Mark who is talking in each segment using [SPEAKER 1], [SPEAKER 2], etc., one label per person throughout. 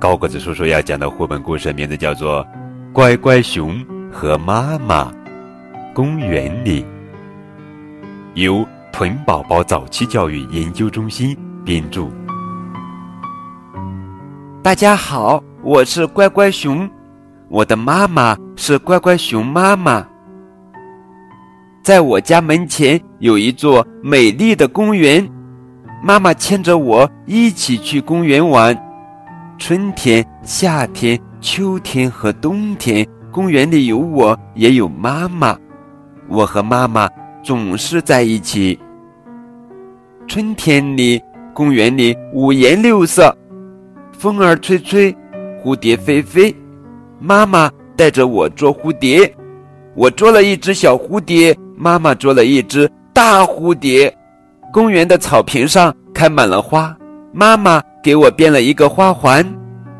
[SPEAKER 1] 高个子叔叔要讲的绘本故事名字叫做《乖乖熊和妈妈》，公园里由豚宝宝早期教育研究中心编著。
[SPEAKER 2] 大家好，我是乖乖熊，我的妈妈是乖乖熊妈妈。在我家门前有一座美丽的公园，妈妈牵着我一起去公园玩。春天、夏天、秋天和冬天，公园里有我，也有妈妈。我和妈妈总是在一起。春天里，公园里五颜六色，风儿吹吹，蝴蝶飞飞。妈妈带着我捉蝴蝶，我捉了一只小蝴蝶，妈妈捉了一只大蝴蝶。公园的草坪上开满了花，妈妈。给我编了一个花环，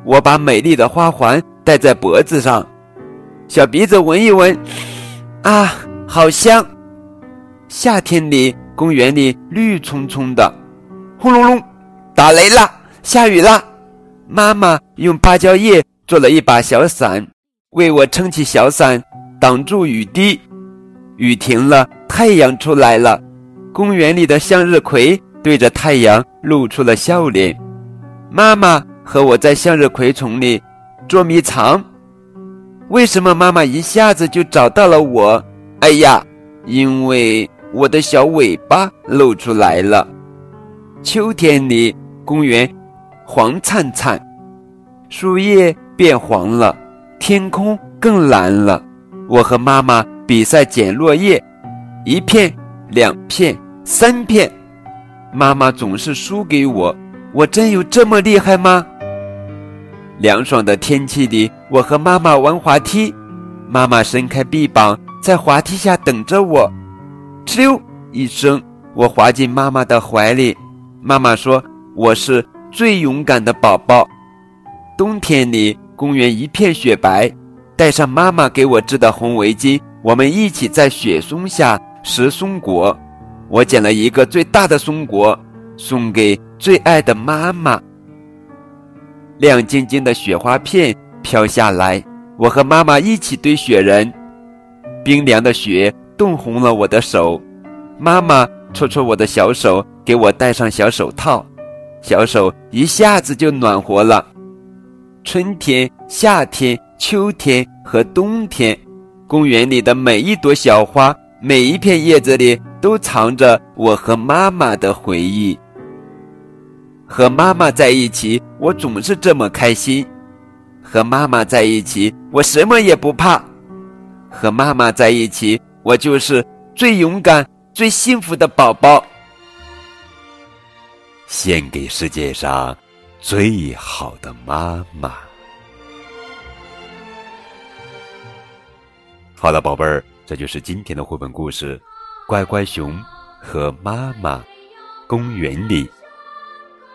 [SPEAKER 2] 我把美丽的花环戴在脖子上，小鼻子闻一闻，啊，好香！夏天里，公园里绿葱葱的，轰隆隆，打雷了，下雨了。妈妈用芭蕉叶做了一把小伞，为我撑起小伞，挡住雨滴。雨停了，太阳出来了，公园里的向日葵对着太阳露出了笑脸。妈妈和我在向日葵丛里捉迷藏，为什么妈妈一下子就找到了我？哎呀，因为我的小尾巴露出来了。秋天里，公园黄灿灿，树叶变黄了，天空更蓝了。我和妈妈比赛捡落叶，一片、两片、三片，妈妈总是输给我。我真有这么厉害吗？凉爽的天气里，我和妈妈玩滑梯，妈妈伸开臂膀，在滑梯下等着我。哧溜一声，我滑进妈妈的怀里。妈妈说：“我是最勇敢的宝宝。”冬天里，公园一片雪白，戴上妈妈给我织的红围巾，我们一起在雪松下拾松果。我捡了一个最大的松果。送给最爱的妈妈。亮晶晶的雪花片飘下来，我和妈妈一起堆雪人。冰凉的雪冻红了我的手，妈妈搓搓我的小手，给我戴上小手套，小手一下子就暖和了。春天、夏天、秋天和冬天，公园里的每一朵小花，每一片叶子里，都藏着我和妈妈的回忆。和妈妈在一起，我总是这么开心。和妈妈在一起，我什么也不怕。和妈妈在一起，我就是最勇敢、最幸福的宝宝。
[SPEAKER 1] 献给世界上最好的妈妈。好了，宝贝儿，这就是今天的绘本故事《乖乖熊和妈妈》，公园里。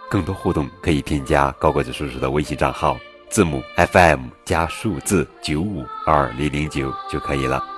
[SPEAKER 1] 更多互动可以添加高个子叔叔的微信账号，字母 FM 加数字九五二零零九就可以了。